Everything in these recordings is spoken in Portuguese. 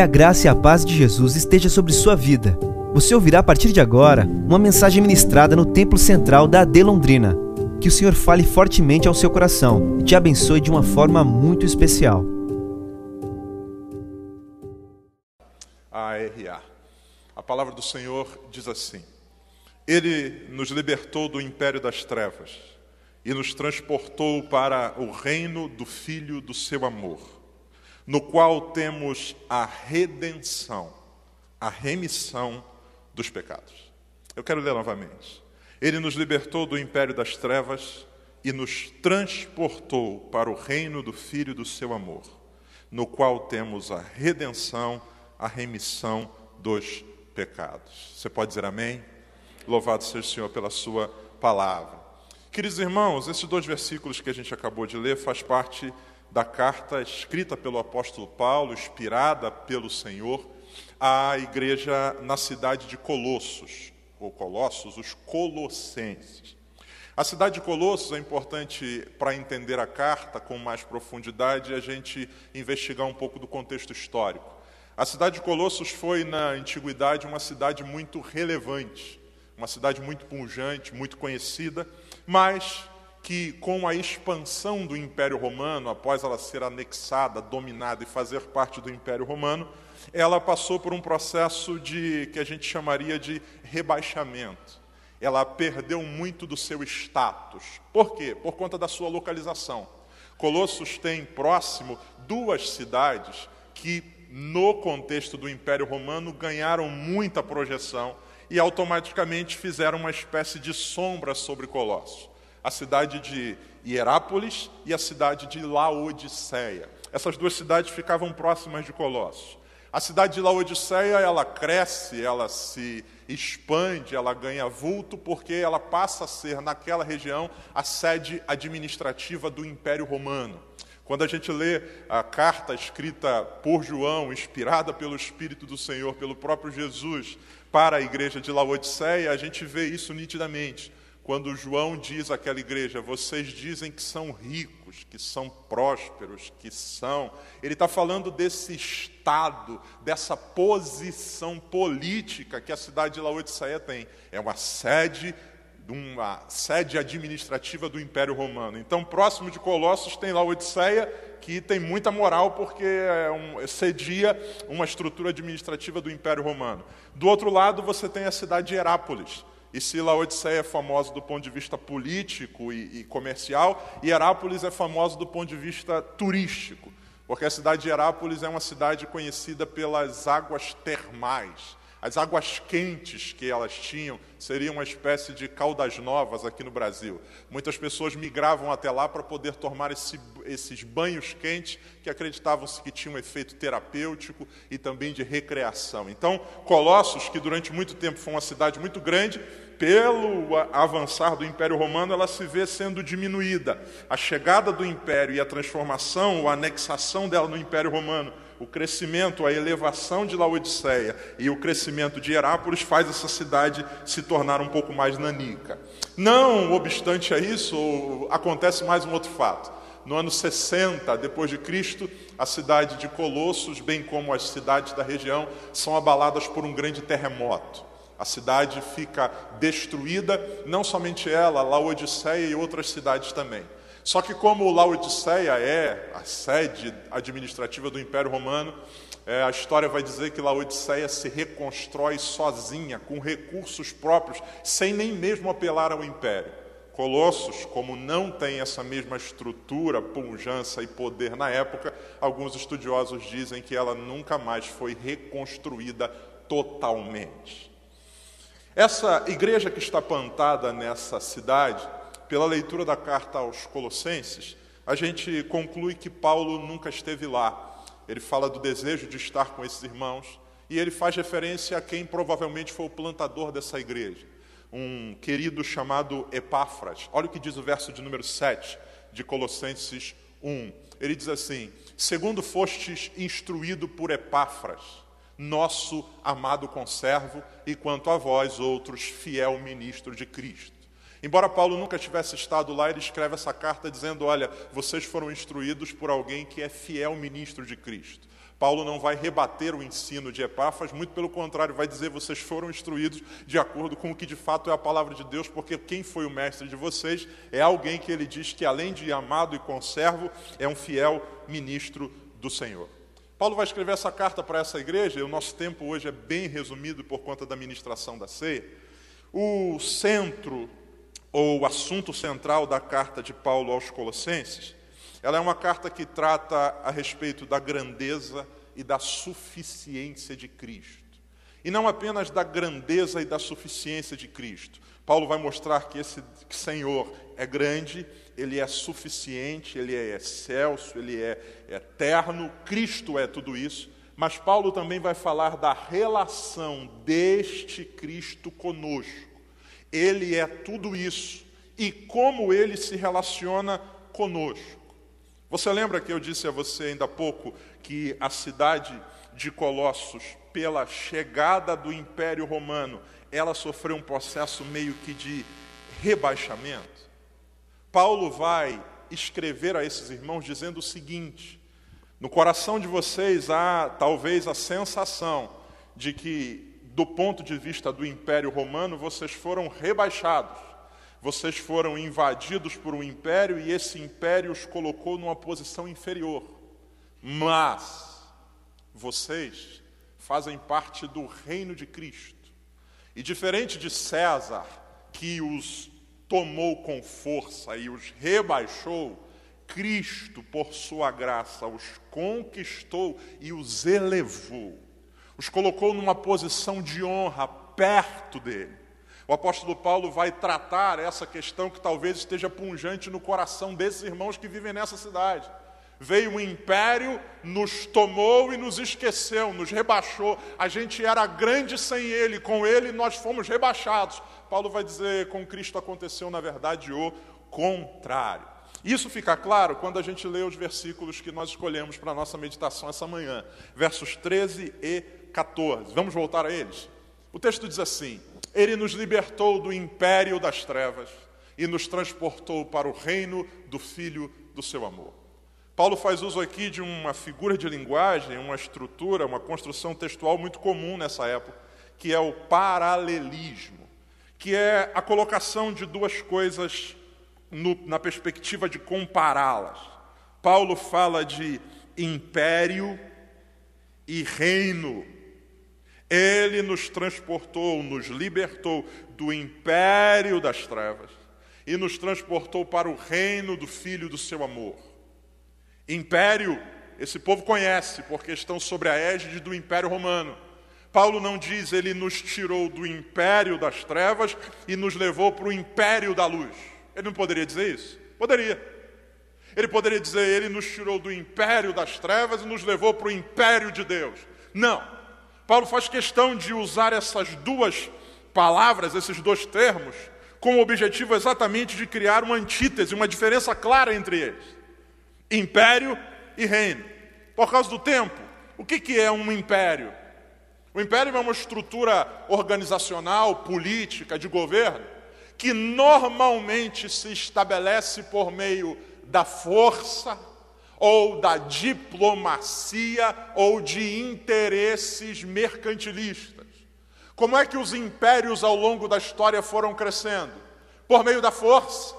Que a graça e a paz de Jesus esteja sobre sua vida. Você ouvirá a partir de agora uma mensagem ministrada no Templo Central da AD Londrina. Que o Senhor fale fortemente ao seu coração e te abençoe de uma forma muito especial. ARA. A palavra do Senhor diz assim: Ele nos libertou do império das trevas e nos transportou para o reino do Filho do seu amor, no qual temos a redenção, a remissão dos pecados. Eu quero ler novamente. Ele nos libertou do império das trevas e nos transportou para o reino do Filho do seu amor, no qual temos a redenção, a remissão dos pecados. Você pode dizer amém? Louvado seja o Senhor pela sua palavra. Queridos irmãos, esses dois versículos que a gente acabou de ler faz parte da carta escrita pelo apóstolo Paulo, inspirada pelo Senhor, à igreja na cidade de Colossos, ou Colossos, os Colossenses. A cidade de Colossos é importante para entender a carta com mais profundidade a gente investigar um pouco do contexto histórico. A cidade de Colossos foi, na antiguidade, uma cidade muito relevante, uma cidade muito pungente, muito conhecida mas que com a expansão do Império Romano, após ela ser anexada, dominada e fazer parte do Império Romano, ela passou por um processo de que a gente chamaria de rebaixamento. Ela perdeu muito do seu status. Por quê? Por conta da sua localização. Colossos tem próximo duas cidades que, no contexto do Império Romano, ganharam muita projeção e automaticamente fizeram uma espécie de sombra sobre Colossos. A cidade de Hierápolis e a cidade de Laodiceia. Essas duas cidades ficavam próximas de Colossos. A cidade de Laodiceia, ela cresce, ela se expande, ela ganha vulto, porque ela passa a ser, naquela região, a sede administrativa do Império Romano. Quando a gente lê a carta escrita por João, inspirada pelo Espírito do Senhor, pelo próprio Jesus, para a igreja de Laodiceia, a gente vê isso nitidamente. Quando João diz àquela igreja, vocês dizem que são ricos, que são prósperos, que são. Ele está falando desse estado, dessa posição política que a cidade de Laodiceia tem. É uma sede uma sede administrativa do Império Romano. Então, próximo de Colossos tem Laodiceia, que tem muita moral porque é um, cedia uma estrutura administrativa do Império Romano. Do outro lado, você tem a cidade de Herápolis. E se Laodiceia é famosa do ponto de vista político e, e comercial, Herápolis é famosa do ponto de vista turístico, porque a cidade de Herápolis é uma cidade conhecida pelas águas termais. As águas quentes que elas tinham seriam uma espécie de caldas novas aqui no Brasil. Muitas pessoas migravam até lá para poder tomar esse, esses banhos quentes que acreditavam-se que tinham um efeito terapêutico e também de recreação. Então, Colossos, que durante muito tempo foi uma cidade muito grande, pelo avançar do Império Romano, ela se vê sendo diminuída. A chegada do Império e a transformação, a anexação dela no Império Romano o crescimento, a elevação de Laodiceia e o crescimento de Herápolis faz essa cidade se tornar um pouco mais nanica. Não obstante a isso, acontece mais um outro fato. No ano 60 depois de Cristo, a cidade de Colossos, bem como as cidades da região, são abaladas por um grande terremoto. A cidade fica destruída, não somente ela, Laodiceia e outras cidades também. Só que, como Laodiceia é a sede administrativa do Império Romano, é, a história vai dizer que Laodiceia se reconstrói sozinha, com recursos próprios, sem nem mesmo apelar ao Império. Colossos, como não tem essa mesma estrutura, pujança e poder na época, alguns estudiosos dizem que ela nunca mais foi reconstruída totalmente. Essa igreja que está plantada nessa cidade, pela leitura da carta aos Colossenses, a gente conclui que Paulo nunca esteve lá. Ele fala do desejo de estar com esses irmãos e ele faz referência a quem provavelmente foi o plantador dessa igreja, um querido chamado Epáfras. Olha o que diz o verso de número 7 de Colossenses 1. Ele diz assim: Segundo fostes instruído por Epáfras, nosso amado conservo, e quanto a vós, outros, fiel ministro de Cristo Embora Paulo nunca tivesse estado lá, ele escreve essa carta dizendo: Olha, vocês foram instruídos por alguém que é fiel ministro de Cristo. Paulo não vai rebater o ensino de Epáfras, muito pelo contrário, vai dizer: vocês foram instruídos de acordo com o que de fato é a palavra de Deus, porque quem foi o mestre de vocês é alguém que ele diz que, além de amado e conservo, é um fiel ministro do Senhor. Paulo vai escrever essa carta para essa igreja, e o nosso tempo hoje é bem resumido por conta da ministração da ceia. O centro ou o assunto central da carta de Paulo aos Colossenses, ela é uma carta que trata a respeito da grandeza e da suficiência de Cristo. E não apenas da grandeza e da suficiência de Cristo. Paulo vai mostrar que esse Senhor é grande, ele é suficiente, ele é excelso, ele é eterno, Cristo é tudo isso. Mas Paulo também vai falar da relação deste Cristo conosco. Ele é tudo isso e como ele se relaciona conosco. Você lembra que eu disse a você ainda há pouco que a cidade de Colossos, pela chegada do Império Romano, ela sofreu um processo meio que de rebaixamento? Paulo vai escrever a esses irmãos dizendo o seguinte: no coração de vocês há talvez a sensação de que do ponto de vista do Império Romano, vocês foram rebaixados. Vocês foram invadidos por um império e esse império os colocou numa posição inferior. Mas vocês fazem parte do reino de Cristo. E diferente de César, que os tomou com força e os rebaixou, Cristo, por sua graça, os conquistou e os elevou os colocou numa posição de honra perto dele. O apóstolo Paulo vai tratar essa questão que talvez esteja punjante no coração desses irmãos que vivem nessa cidade. Veio um império, nos tomou e nos esqueceu, nos rebaixou. A gente era grande sem ele, com ele nós fomos rebaixados. Paulo vai dizer: com Cristo aconteceu, na verdade, o contrário. Isso fica claro quando a gente lê os versículos que nós escolhemos para a nossa meditação essa manhã, versos 13 e 14. Vamos voltar a eles? O texto diz assim: Ele nos libertou do império das trevas e nos transportou para o reino do Filho do seu amor. Paulo faz uso aqui de uma figura de linguagem, uma estrutura, uma construção textual muito comum nessa época, que é o paralelismo, que é a colocação de duas coisas no, na perspectiva de compará-las. Paulo fala de império e reino. Ele nos transportou, nos libertou do império das trevas e nos transportou para o reino do Filho do seu amor. Império, esse povo conhece, porque estão sobre a égide do Império Romano. Paulo não diz, ele nos tirou do império das trevas e nos levou para o império da luz. Ele não poderia dizer isso? Poderia. Ele poderia dizer, ele nos tirou do império das trevas e nos levou para o império de Deus. Não. Paulo faz questão de usar essas duas palavras, esses dois termos, com o objetivo exatamente de criar uma antítese, uma diferença clara entre eles: império e reino. Por causa do tempo, o que é um império? O império é uma estrutura organizacional, política, de governo, que normalmente se estabelece por meio da força, ou da diplomacia ou de interesses mercantilistas. Como é que os impérios ao longo da história foram crescendo? Por meio da força.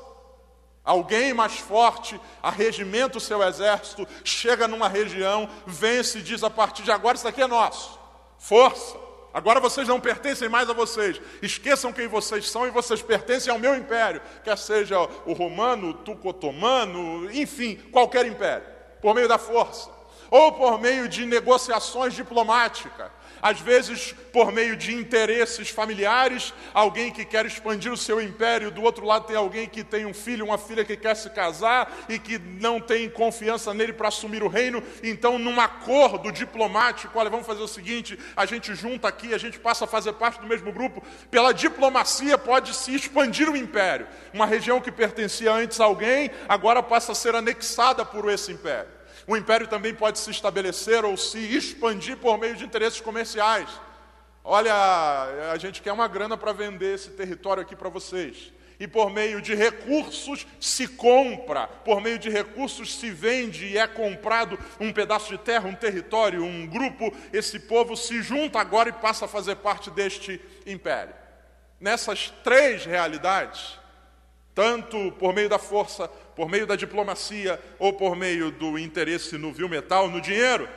Alguém mais forte arregimenta o seu exército, chega numa região, vence e diz: a partir de agora isso aqui é nosso. Força. Agora vocês não pertencem mais a vocês. Esqueçam quem vocês são e vocês pertencem ao meu império, quer seja o romano, o tuco-otomano, enfim, qualquer império, por meio da força, ou por meio de negociações diplomáticas às vezes por meio de interesses familiares, alguém que quer expandir o seu império, do outro lado tem alguém que tem um filho, uma filha que quer se casar e que não tem confiança nele para assumir o reino, então num acordo diplomático, olha, vamos fazer o seguinte, a gente junta aqui, a gente passa a fazer parte do mesmo grupo, pela diplomacia pode se expandir o império. Uma região que pertencia antes a alguém, agora passa a ser anexada por esse império. O império também pode se estabelecer ou se expandir por meio de interesses comerciais. Olha, a gente quer uma grana para vender esse território aqui para vocês. E por meio de recursos se compra, por meio de recursos se vende e é comprado um pedaço de terra, um território, um grupo. Esse povo se junta agora e passa a fazer parte deste império. Nessas três realidades, tanto por meio da força, por meio da diplomacia ou por meio do interesse no vil metal, no dinheiro,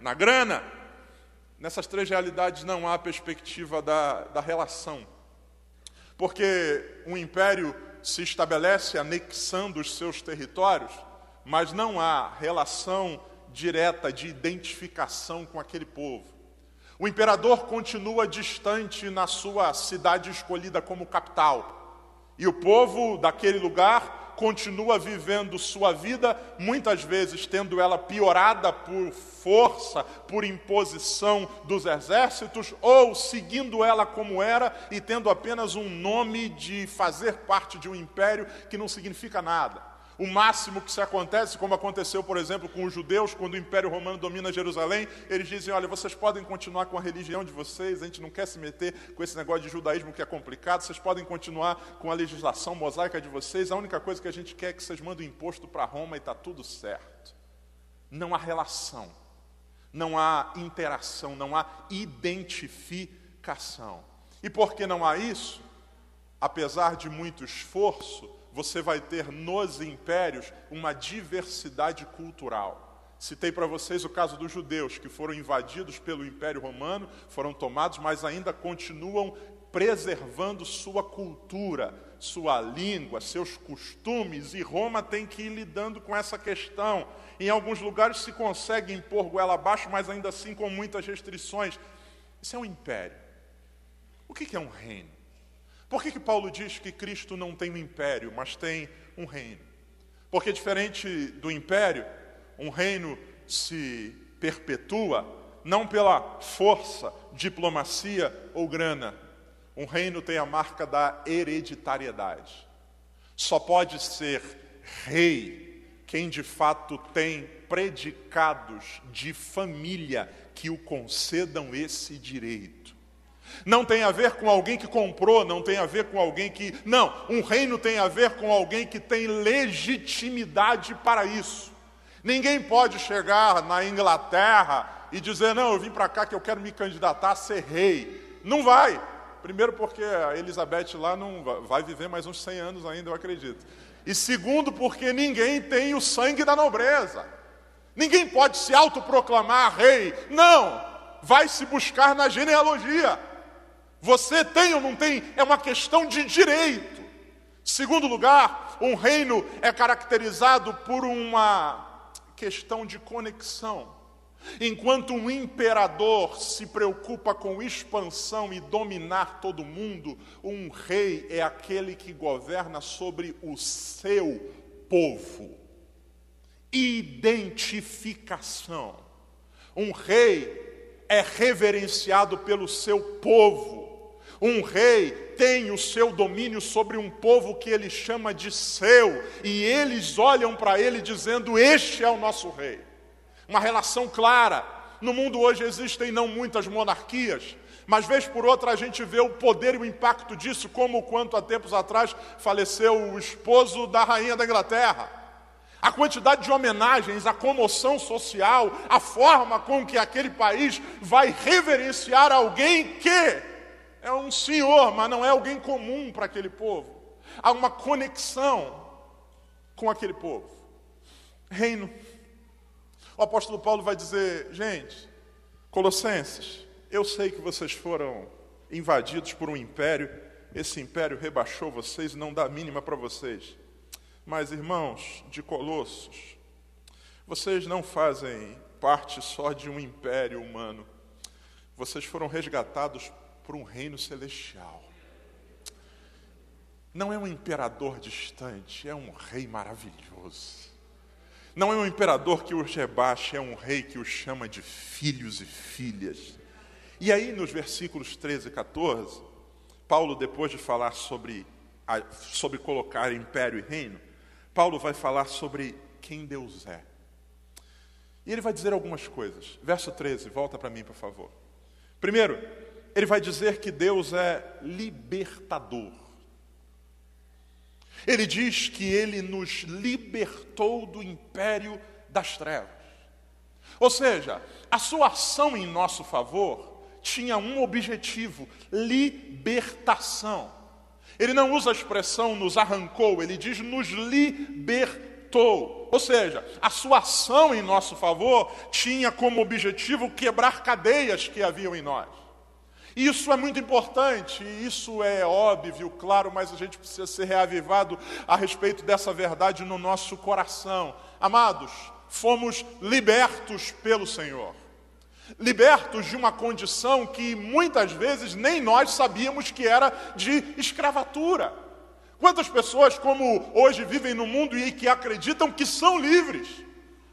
na grana, nessas três realidades não há perspectiva da, da relação. Porque um império se estabelece anexando os seus territórios, mas não há relação direta de identificação com aquele povo. O imperador continua distante na sua cidade escolhida como capital, e o povo daquele lugar continua vivendo sua vida, muitas vezes tendo ela piorada por força, por imposição dos exércitos, ou seguindo ela como era e tendo apenas um nome de fazer parte de um império que não significa nada. O máximo que se acontece, como aconteceu, por exemplo, com os judeus, quando o Império Romano domina Jerusalém, eles dizem: olha, vocês podem continuar com a religião de vocês, a gente não quer se meter com esse negócio de judaísmo que é complicado, vocês podem continuar com a legislação mosaica de vocês, a única coisa que a gente quer é que vocês mandem imposto para Roma e está tudo certo. Não há relação, não há interação, não há identificação. E por que não há isso? Apesar de muito esforço, você vai ter nos impérios uma diversidade cultural. Citei para vocês o caso dos judeus, que foram invadidos pelo Império Romano, foram tomados, mas ainda continuam preservando sua cultura, sua língua, seus costumes, e Roma tem que ir lidando com essa questão. Em alguns lugares se consegue impor goela abaixo, mas ainda assim com muitas restrições. Isso é um império. O que é um reino? Por que, que Paulo diz que Cristo não tem um império, mas tem um reino? Porque, diferente do império, um reino se perpetua não pela força, diplomacia ou grana. Um reino tem a marca da hereditariedade. Só pode ser rei quem de fato tem predicados de família que o concedam esse direito. Não tem a ver com alguém que comprou, não tem a ver com alguém que. Não, um reino tem a ver com alguém que tem legitimidade para isso. Ninguém pode chegar na Inglaterra e dizer: Não, eu vim para cá que eu quero me candidatar a ser rei. Não vai. Primeiro, porque a Elizabeth lá não vai viver mais uns 100 anos ainda, eu acredito. E segundo, porque ninguém tem o sangue da nobreza. Ninguém pode se autoproclamar rei. Não! Vai se buscar na genealogia. Você tem ou não tem? É uma questão de direito. Segundo lugar, um reino é caracterizado por uma questão de conexão. Enquanto um imperador se preocupa com expansão e dominar todo mundo, um rei é aquele que governa sobre o seu povo. Identificação. Um rei é reverenciado pelo seu povo. Um rei tem o seu domínio sobre um povo que ele chama de seu, e eles olham para ele dizendo: Este é o nosso rei. Uma relação clara. No mundo hoje existem não muitas monarquias, mas vez por outra a gente vê o poder e o impacto disso, como quanto há tempos atrás faleceu o esposo da rainha da Inglaterra. A quantidade de homenagens, a comoção social, a forma com que aquele país vai reverenciar alguém que é um senhor, mas não é alguém comum para aquele povo. Há uma conexão com aquele povo. Reino. O apóstolo Paulo vai dizer: gente, Colossenses, eu sei que vocês foram invadidos por um império, esse império rebaixou vocês não dá mínima para vocês. Mas, irmãos de Colossos, vocês não fazem parte só de um império humano, vocês foram resgatados por um reino celestial. Não é um imperador distante, é um rei maravilhoso. Não é um imperador que os rebaixa, é um rei que os chama de filhos e filhas. E aí, nos versículos 13 e 14, Paulo, depois de falar sobre, sobre colocar império e reino, Paulo vai falar sobre quem Deus é. E ele vai dizer algumas coisas. Verso 13, volta para mim, por favor. Primeiro, ele vai dizer que Deus é libertador. Ele diz que ele nos libertou do império das trevas. Ou seja, a sua ação em nosso favor tinha um objetivo: libertação. Ele não usa a expressão nos arrancou, ele diz nos libertou. Ou seja, a sua ação em nosso favor tinha como objetivo quebrar cadeias que haviam em nós. Isso é muito importante, isso é óbvio, claro, mas a gente precisa ser reavivado a respeito dessa verdade no nosso coração. Amados, fomos libertos pelo Senhor. Libertos de uma condição que muitas vezes nem nós sabíamos que era de escravatura. Quantas pessoas, como hoje, vivem no mundo e que acreditam que são livres?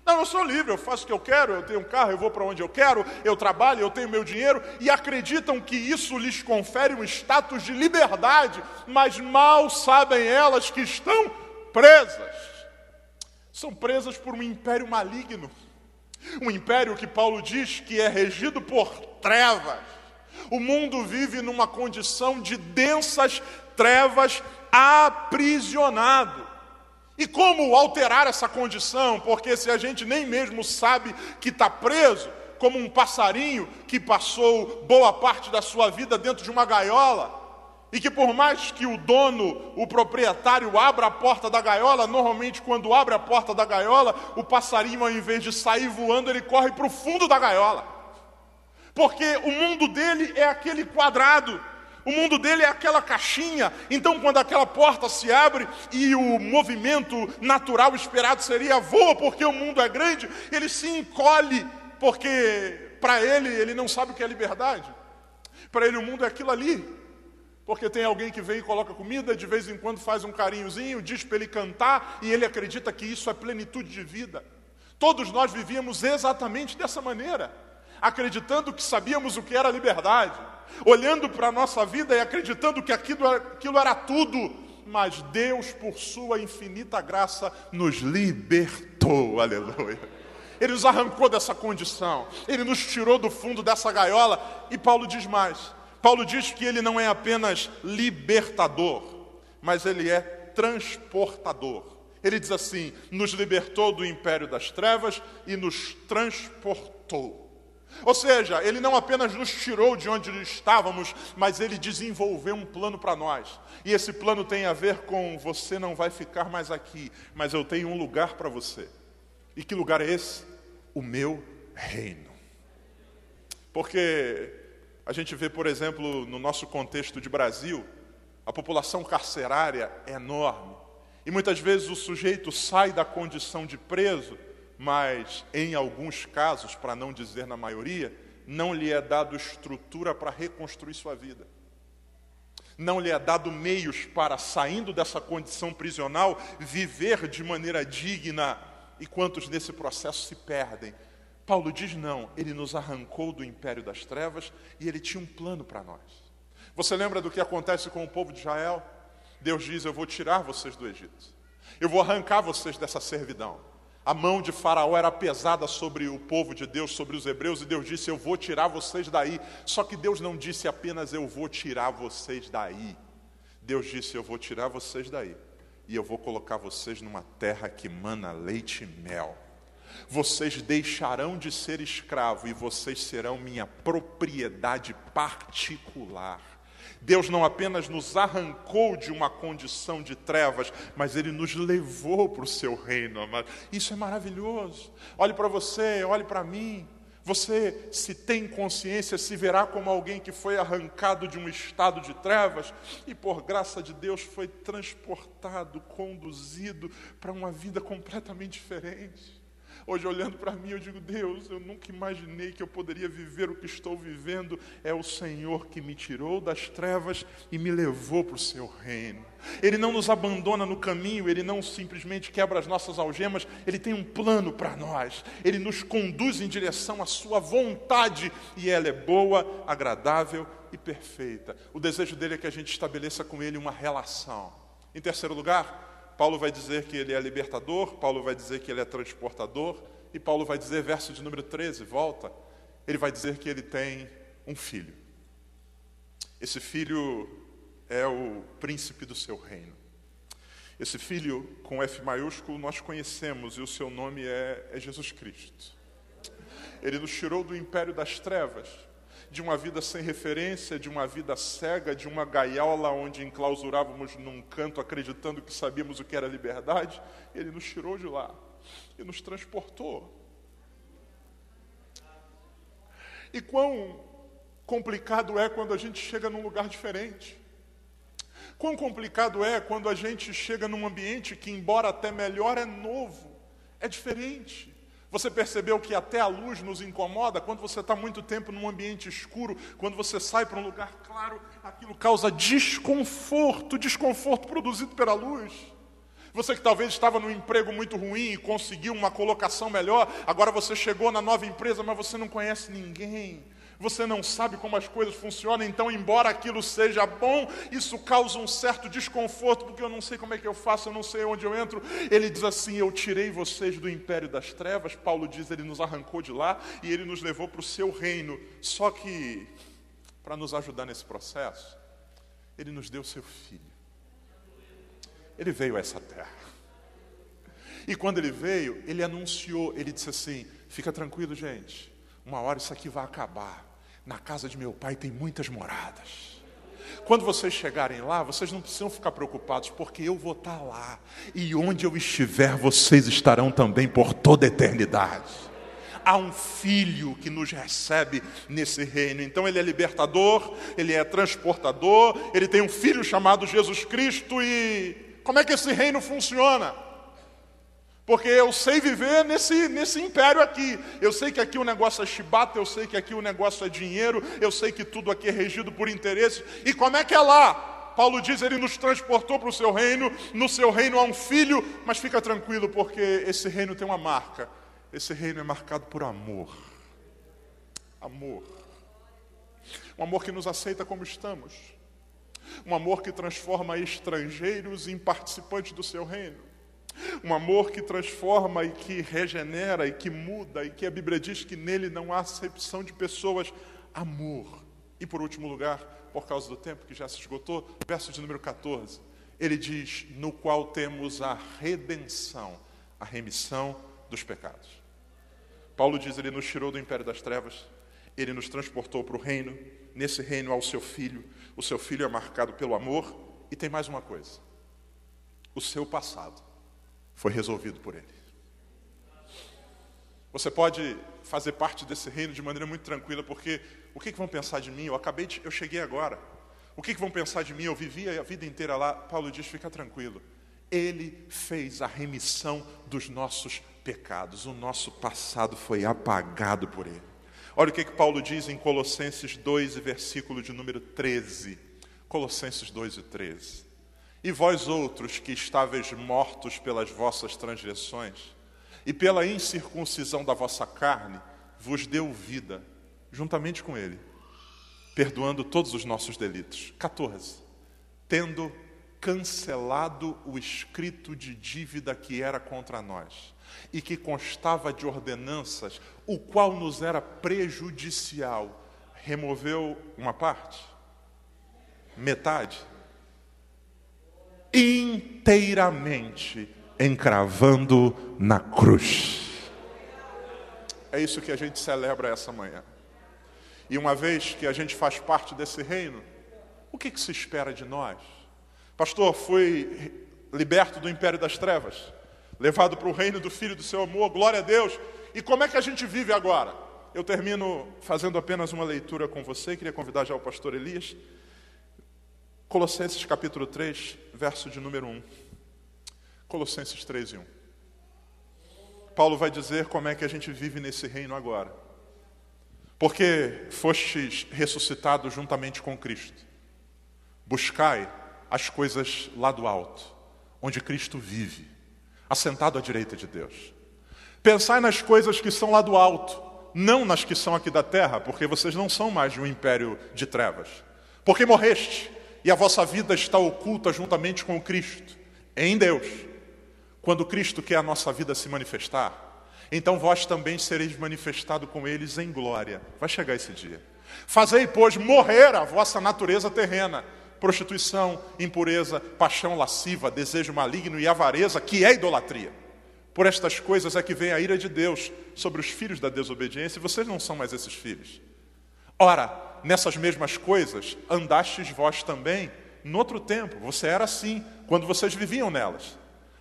Não, eu sou livre, eu faço o que eu quero, eu tenho um carro, eu vou para onde eu quero, eu trabalho, eu tenho meu dinheiro, e acreditam que isso lhes confere um status de liberdade, mas mal sabem elas que estão presas. São presas por um império maligno, um império que Paulo diz que é regido por trevas. O mundo vive numa condição de densas trevas aprisionado. E como alterar essa condição? Porque se a gente nem mesmo sabe que está preso, como um passarinho que passou boa parte da sua vida dentro de uma gaiola, e que por mais que o dono, o proprietário, abra a porta da gaiola, normalmente quando abre a porta da gaiola, o passarinho, ao invés de sair voando, ele corre para o fundo da gaiola. Porque o mundo dele é aquele quadrado o mundo dele é aquela caixinha. Então, quando aquela porta se abre e o movimento natural esperado seria voa, porque o mundo é grande, ele se encolhe, porque para ele, ele não sabe o que é liberdade. Para ele, o mundo é aquilo ali. Porque tem alguém que vem e coloca comida, de vez em quando faz um carinhozinho, diz para ele cantar, e ele acredita que isso é plenitude de vida. Todos nós vivíamos exatamente dessa maneira, acreditando que sabíamos o que era liberdade olhando para a nossa vida e acreditando que aquilo, aquilo era tudo, mas Deus, por Sua infinita graça, nos libertou, aleluia. Ele nos arrancou dessa condição, Ele nos tirou do fundo dessa gaiola, e Paulo diz mais: Paulo diz que Ele não é apenas libertador, mas Ele é transportador. Ele diz assim: nos libertou do império das trevas e nos transportou. Ou seja, ele não apenas nos tirou de onde estávamos, mas ele desenvolveu um plano para nós. E esse plano tem a ver com você não vai ficar mais aqui, mas eu tenho um lugar para você. E que lugar é esse? O meu reino. Porque a gente vê, por exemplo, no nosso contexto de Brasil, a população carcerária é enorme. E muitas vezes o sujeito sai da condição de preso mas em alguns casos, para não dizer na maioria, não lhe é dado estrutura para reconstruir sua vida. Não lhe é dado meios para, saindo dessa condição prisional, viver de maneira digna. E quantos nesse processo se perdem? Paulo diz: não, ele nos arrancou do império das trevas e ele tinha um plano para nós. Você lembra do que acontece com o povo de Israel? Deus diz: Eu vou tirar vocês do Egito, eu vou arrancar vocês dessa servidão. A mão de Faraó era pesada sobre o povo de Deus, sobre os hebreus, e Deus disse: Eu vou tirar vocês daí. Só que Deus não disse apenas: Eu vou tirar vocês daí. Deus disse: Eu vou tirar vocês daí, e eu vou colocar vocês numa terra que mana leite e mel. Vocês deixarão de ser escravo e vocês serão minha propriedade particular. Deus não apenas nos arrancou de uma condição de trevas, mas Ele nos levou para o seu reino, amado. Isso é maravilhoso. Olhe para você, olhe para mim. Você, se tem consciência, se verá como alguém que foi arrancado de um estado de trevas e, por graça de Deus, foi transportado, conduzido para uma vida completamente diferente. Hoje, olhando para mim, eu digo: Deus, eu nunca imaginei que eu poderia viver o que estou vivendo. É o Senhor que me tirou das trevas e me levou para o seu reino. Ele não nos abandona no caminho, ele não simplesmente quebra as nossas algemas, ele tem um plano para nós. Ele nos conduz em direção à sua vontade e ela é boa, agradável e perfeita. O desejo dele é que a gente estabeleça com ele uma relação. Em terceiro lugar, Paulo vai dizer que ele é libertador, Paulo vai dizer que ele é transportador, e Paulo vai dizer, verso de número 13, volta, ele vai dizer que ele tem um filho. Esse filho é o príncipe do seu reino. Esse filho com F maiúsculo nós conhecemos e o seu nome é, é Jesus Cristo. Ele nos tirou do império das trevas, de uma vida sem referência, de uma vida cega, de uma gaiola onde enclausurávamos num canto acreditando que sabíamos o que era liberdade. Ele nos tirou de lá e nos transportou. E quão complicado é quando a gente chega num lugar diferente. Quão complicado é quando a gente chega num ambiente que, embora até melhor, é novo, é diferente. Você percebeu que até a luz nos incomoda quando você está muito tempo num ambiente escuro, quando você sai para um lugar claro, aquilo causa desconforto, desconforto produzido pela luz. Você que talvez estava num emprego muito ruim e conseguiu uma colocação melhor, agora você chegou na nova empresa, mas você não conhece ninguém você não sabe como as coisas funcionam, então, embora aquilo seja bom, isso causa um certo desconforto, porque eu não sei como é que eu faço, eu não sei onde eu entro. Ele diz assim: Eu tirei vocês do império das trevas. Paulo diz: Ele nos arrancou de lá e ele nos levou para o seu reino. Só que, para nos ajudar nesse processo, ele nos deu seu filho. Ele veio a essa terra. E quando ele veio, ele anunciou, ele disse assim: Fica tranquilo, gente, uma hora isso aqui vai acabar. Na casa de meu pai tem muitas moradas. Quando vocês chegarem lá, vocês não precisam ficar preocupados, porque eu vou estar lá. E onde eu estiver, vocês estarão também por toda a eternidade. Há um filho que nos recebe nesse reino. Então ele é libertador, ele é transportador, ele tem um filho chamado Jesus Cristo. E como é que esse reino funciona? Porque eu sei viver nesse, nesse império aqui. Eu sei que aqui o negócio é chibata, eu sei que aqui o negócio é dinheiro, eu sei que tudo aqui é regido por interesse. E como é que é lá? Paulo diz, ele nos transportou para o seu reino, no seu reino há um filho, mas fica tranquilo, porque esse reino tem uma marca. Esse reino é marcado por amor. Amor. Um amor que nos aceita como estamos. Um amor que transforma estrangeiros em participantes do seu reino. Um amor que transforma e que regenera e que muda, e que a Bíblia diz que nele não há acepção de pessoas. Amor. E por último lugar, por causa do tempo que já se esgotou, verso de número 14. Ele diz: No qual temos a redenção, a remissão dos pecados. Paulo diz: Ele nos tirou do império das trevas, ele nos transportou para o reino, nesse reino ao seu filho. O seu filho é marcado pelo amor, e tem mais uma coisa: o seu passado foi resolvido por Ele. Você pode fazer parte desse reino de maneira muito tranquila, porque o que, que vão pensar de mim? Eu acabei de, eu cheguei agora. O que, que vão pensar de mim? Eu vivi a vida inteira lá. Paulo diz: fica tranquilo. Ele fez a remissão dos nossos pecados. O nosso passado foi apagado por Ele. Olha o que, que Paulo diz em Colossenses 2, versículo de número 13. Colossenses 2 e 13. E vós outros que estáveis mortos pelas vossas transgressões e pela incircuncisão da vossa carne, vos deu vida, juntamente com ele, perdoando todos os nossos delitos. 14. Tendo cancelado o escrito de dívida que era contra nós e que constava de ordenanças, o qual nos era prejudicial, removeu uma parte, metade, inteiramente encravando na cruz. É isso que a gente celebra essa manhã. E uma vez que a gente faz parte desse reino, o que, que se espera de nós? Pastor, foi liberto do império das trevas, levado para o reino do Filho do seu amor, glória a Deus. E como é que a gente vive agora? Eu termino fazendo apenas uma leitura com você, queria convidar já o pastor Elias. Colossenses capítulo 3, verso de número 1. Colossenses 3 e 1. Paulo vai dizer como é que a gente vive nesse reino agora. Porque fostes ressuscitados juntamente com Cristo. Buscai as coisas lá do alto, onde Cristo vive, assentado à direita de Deus. Pensai nas coisas que são lá do alto, não nas que são aqui da terra, porque vocês não são mais de um império de trevas. Porque morreste e a vossa vida está oculta juntamente com o Cristo, em Deus. Quando Cristo quer a nossa vida se manifestar, então vós também sereis manifestado com eles em glória. Vai chegar esse dia. Fazei, pois, morrer a vossa natureza terrena prostituição, impureza, paixão lasciva, desejo maligno e avareza, que é idolatria. Por estas coisas é que vem a ira de Deus sobre os filhos da desobediência, e vocês não são mais esses filhos. Ora, nessas mesmas coisas andastes vós também, no outro tempo, você era assim, quando vocês viviam nelas.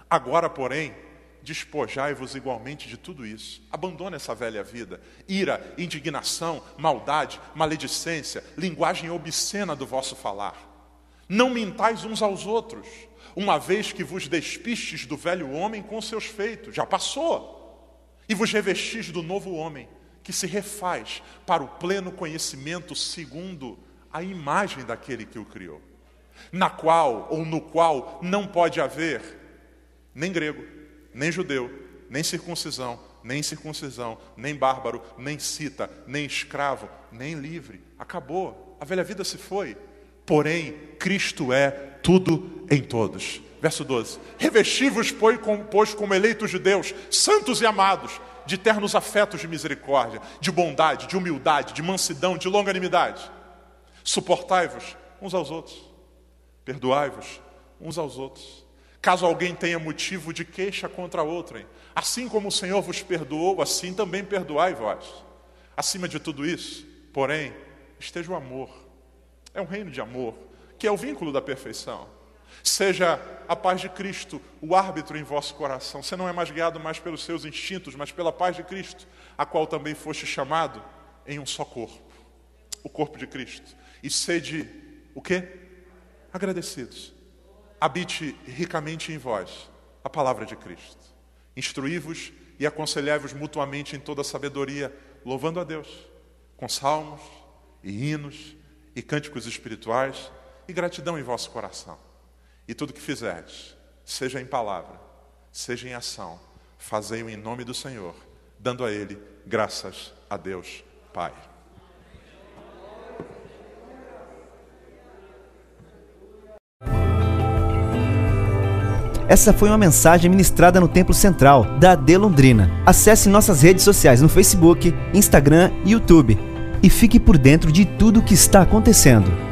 Agora, porém, despojai-vos igualmente de tudo isso. Abandone essa velha vida. Ira, indignação, maldade, maledicência, linguagem obscena do vosso falar. Não mintais uns aos outros, uma vez que vos despistes do velho homem com seus feitos, já passou, e vos revestis do novo homem, que se refaz para o pleno conhecimento segundo a imagem daquele que o criou, na qual ou no qual não pode haver nem grego, nem judeu, nem circuncisão, nem circuncisão, nem bárbaro, nem cita, nem escravo, nem livre. Acabou. A velha vida se foi porém Cristo é tudo em todos. Verso 12: Revesti-vos, pois, como eleitos de Deus, santos e amados, de ternos afetos de misericórdia, de bondade, de humildade, de mansidão, de longanimidade. Suportai-vos uns aos outros, perdoai-vos uns aos outros. Caso alguém tenha motivo de queixa contra outrem, assim como o Senhor vos perdoou, assim também perdoai vós. Acima de tudo isso, porém, esteja o amor é um reino de amor, que é o vínculo da perfeição. Seja a paz de Cristo o árbitro em vosso coração. Você não é mais guiado mais pelos seus instintos, mas pela paz de Cristo, a qual também foste chamado em um só corpo, o corpo de Cristo. E sede o quê? Agradecidos. Habite ricamente em vós a palavra de Cristo. Instruí-vos e aconselhai-vos mutuamente em toda sabedoria, louvando a Deus com salmos e hinos e cânticos espirituais e gratidão em vosso coração. E tudo que fizerdes, seja em palavra, seja em ação, fazei-o em nome do Senhor, dando a Ele graças a Deus Pai. Essa foi uma mensagem ministrada no Templo Central da AD Londrina. Acesse nossas redes sociais no Facebook, Instagram e YouTube e fique por dentro de tudo o que está acontecendo.